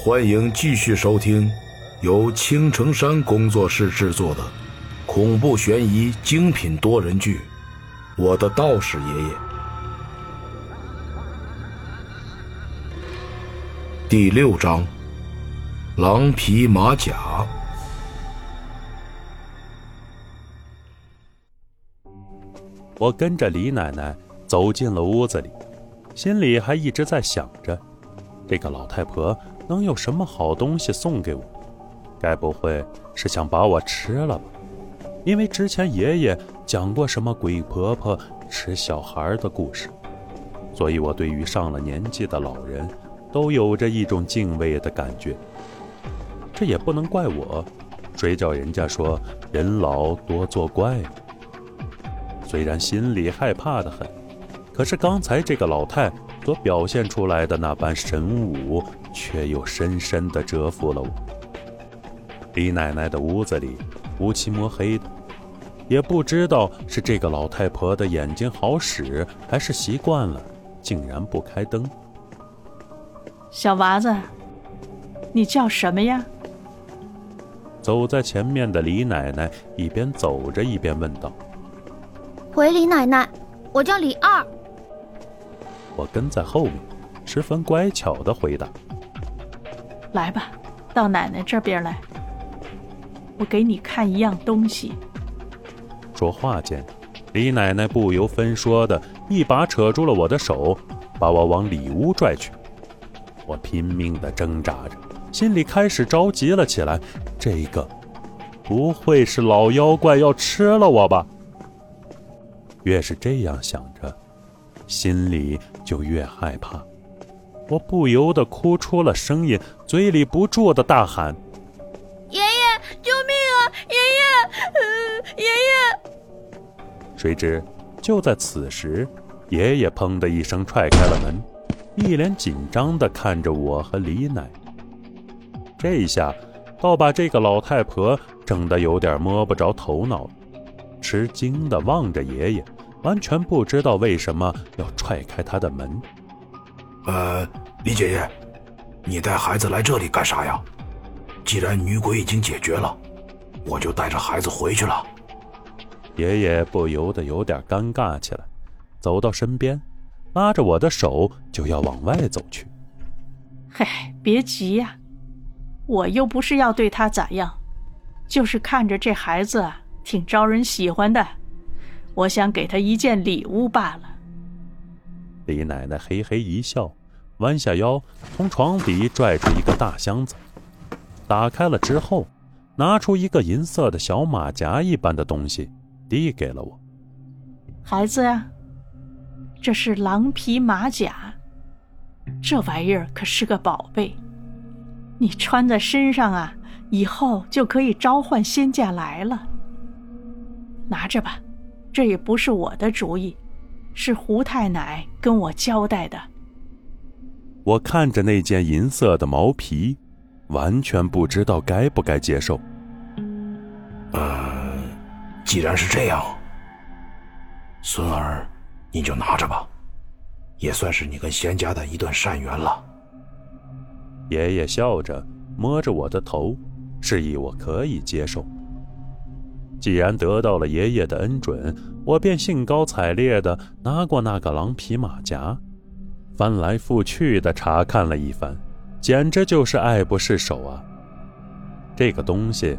欢迎继续收听由青城山工作室制作的恐怖悬疑精品多人剧《我的道士爷爷》第六章：狼皮马甲。我跟着李奶奶走进了屋子里，心里还一直在想着，这个老太婆能有什么好东西送给我？该不会是想把我吃了吧？因为之前爷爷讲过什么鬼婆婆吃小孩的故事，所以我对于上了年纪的老人都有着一种敬畏的感觉。这也不能怪我，谁叫人家说人老多作怪呢。虽然心里害怕的很，可是刚才这个老太所表现出来的那般神武，却又深深的折服了我。李奶奶的屋子里乌漆抹黑的，也不知道是这个老太婆的眼睛好使，还是习惯了，竟然不开灯。小娃子，你叫什么呀？走在前面的李奶奶一边走着一边问道。回李奶奶，我叫李二。我跟在后面，十分乖巧的回答：“来吧，到奶奶这边来，我给你看一样东西。”说话间，李奶奶不由分说的一把扯住了我的手，把我往里屋拽去。我拼命的挣扎着，心里开始着急了起来。这个，不会是老妖怪要吃了我吧？越是这样想着，心里就越害怕。我不由得哭出了声音，嘴里不住的大喊：“爷爷，救命啊！爷爷，爷爷！”谁知就在此时，爷爷砰的一声踹开了门，一脸紧张的看着我和李奶。这一下，倒把这个老太婆整得有点摸不着头脑了，吃惊的望着爷爷。完全不知道为什么要踹开他的门。呃，李姐姐，你带孩子来这里干啥呀？既然女鬼已经解决了，我就带着孩子回去了。爷爷不由得有点尴尬起来，走到身边，拉着我的手就要往外走去。嗨，别急呀，我又不是要对他咋样，就是看着这孩子挺招人喜欢的。我想给他一件礼物罢了。李奶奶嘿嘿一笑，弯下腰，从床底拽出一个大箱子，打开了之后，拿出一个银色的小马甲一般的东西，递给了我。孩子呀，这是狼皮马甲，这玩意儿可是个宝贝，你穿在身上啊，以后就可以召唤仙家来了。拿着吧。这也不是我的主意，是胡太奶跟我交代的。我看着那件银色的毛皮，完全不知道该不该接受。呃，既然是这样，孙儿，你就拿着吧，也算是你跟仙家的一段善缘了。爷爷笑着摸着我的头，示意我可以接受。既然得到了爷爷的恩准，我便兴高采烈地拿过那个狼皮马甲，翻来覆去地查看了一番，简直就是爱不释手啊！这个东西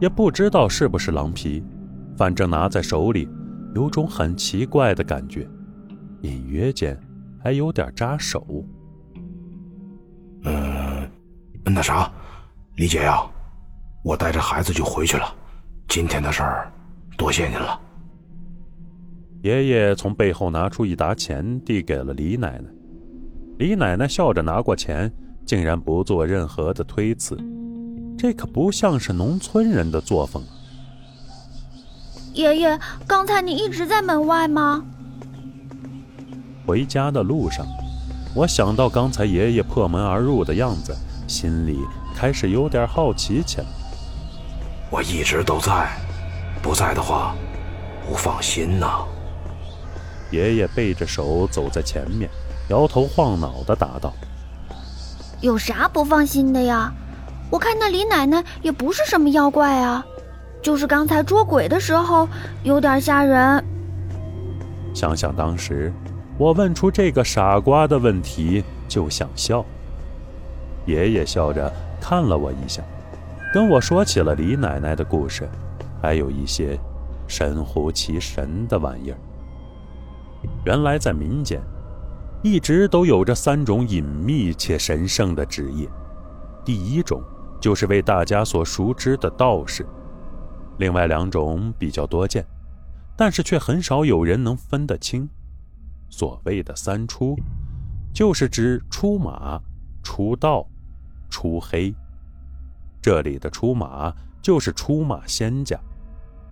也不知道是不是狼皮，反正拿在手里有种很奇怪的感觉，隐约间还有点扎手。嗯，那啥，李姐呀，我带着孩子就回去了。今天的事儿，多谢您了。爷爷从背后拿出一沓钱，递给了李奶奶。李奶奶笑着拿过钱，竟然不做任何的推辞，这可不像是农村人的作风。爷爷，刚才你一直在门外吗？回家的路上，我想到刚才爷爷破门而入的样子，心里开始有点好奇起来。我一直都在，不在的话，不放心呐。爷爷背着手走在前面，摇头晃脑的答道：“有啥不放心的呀？我看那李奶奶也不是什么妖怪啊，就是刚才捉鬼的时候有点吓人。想想当时我问出这个傻瓜的问题，就想笑。爷爷笑着看了我一下，跟我说起了李奶奶的故事，还有一些神乎其神的玩意儿。原来在民间，一直都有着三种隐秘且神圣的职业。第一种就是为大家所熟知的道士，另外两种比较多见，但是却很少有人能分得清。所谓的三出，就是指出马、出道、出黑。这里的出马就是出马仙家，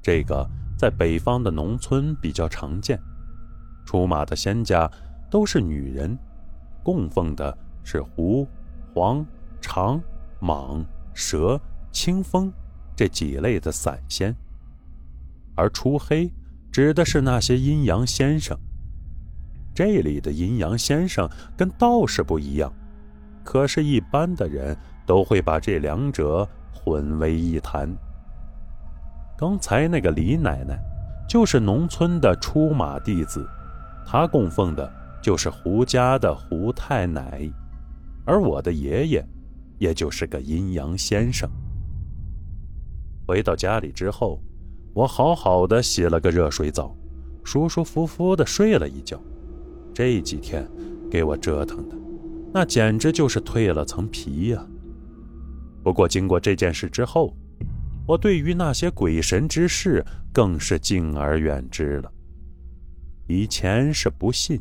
这个在北方的农村比较常见。出马的仙家都是女人，供奉的是狐、黄、长、蟒、蛇、清风这几类的散仙，而出黑指的是那些阴阳先生。这里的阴阳先生跟道士不一样，可是，一般的人都会把这两者混为一谈。刚才那个李奶奶，就是农村的出马弟子。她供奉的就是胡家的胡太奶，而我的爷爷，也就是个阴阳先生。回到家里之后，我好好的洗了个热水澡，舒舒服服的睡了一觉。这几天给我折腾的，那简直就是蜕了层皮呀。不过经过这件事之后，我对于那些鬼神之事更是敬而远之了。以前是不信，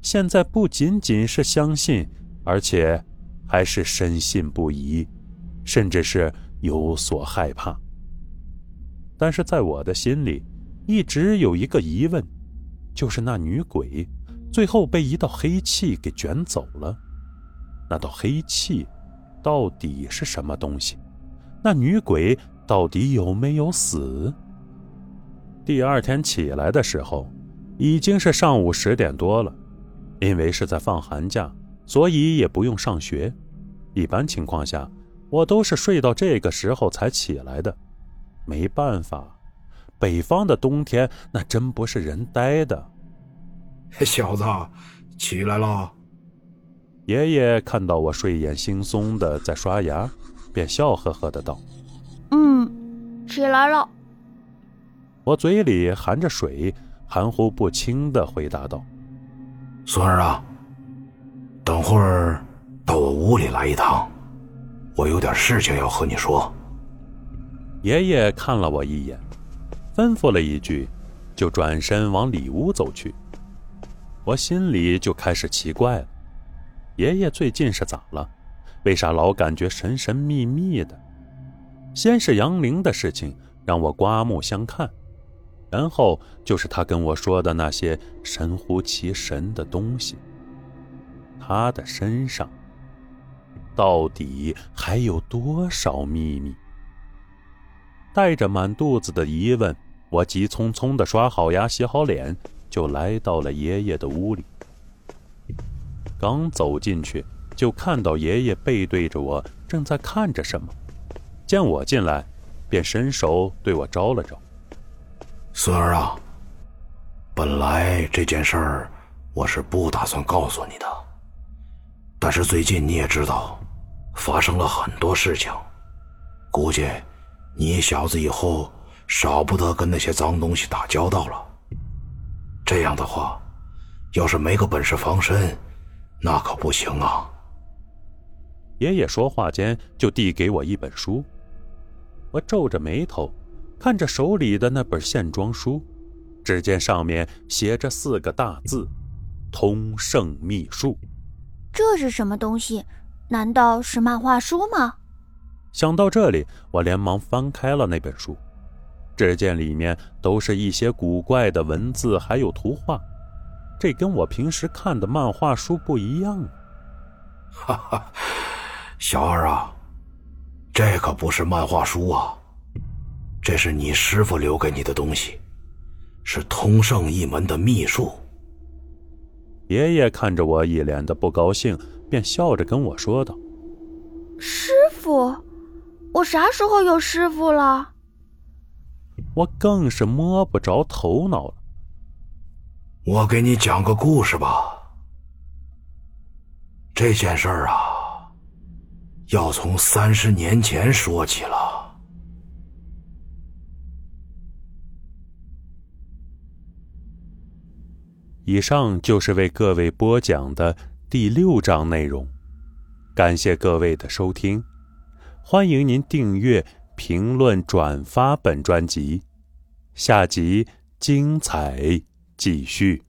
现在不仅仅是相信，而且还是深信不疑，甚至是有所害怕。但是在我的心里，一直有一个疑问，就是那女鬼最后被一道黑气给卷走了，那道黑气到底是什么东西？那女鬼到底有没有死？第二天起来的时候。已经是上午十点多了，因为是在放寒假，所以也不用上学。一般情况下，我都是睡到这个时候才起来的。没办法，北方的冬天那真不是人待的。小子，起来了。爷爷看到我睡眼惺忪的在刷牙，便笑呵呵的道：“嗯，起来了。”我嘴里含着水。含糊不清的回答道：“孙儿啊，等会儿到我屋里来一趟，我有点事情要和你说。”爷爷看了我一眼，吩咐了一句，就转身往里屋走去。我心里就开始奇怪了：爷爷最近是咋了？为啥老感觉神神秘秘的？先是杨玲的事情让我刮目相看。然后就是他跟我说的那些神乎其神的东西。他的身上到底还有多少秘密？带着满肚子的疑问，我急匆匆的刷好牙、洗好脸，就来到了爷爷的屋里。刚走进去，就看到爷爷背对着我，正在看着什么。见我进来，便伸手对我招了招。孙儿啊，本来这件事儿我是不打算告诉你的，但是最近你也知道，发生了很多事情，估计你小子以后少不得跟那些脏东西打交道了。这样的话，要是没个本事防身，那可不行啊。爷爷说话间就递给我一本书，我皱着眉头。看着手里的那本线装书，只见上面写着四个大字：“通圣秘术。”这是什么东西？难道是漫画书吗？想到这里，我连忙翻开了那本书，只见里面都是一些古怪的文字，还有图画，这跟我平时看的漫画书不一样。哈哈，小二啊，这可不是漫画书啊！这是你师傅留给你的东西，是通圣一门的秘术。爷爷看着我一脸的不高兴，便笑着跟我说道：“师傅？我啥时候有师傅了？我更是摸不着头脑了。我给你讲个故事吧。这件事儿啊，要从三十年前说起了。以上就是为各位播讲的第六章内容，感谢各位的收听，欢迎您订阅、评论、转发本专辑，下集精彩继续。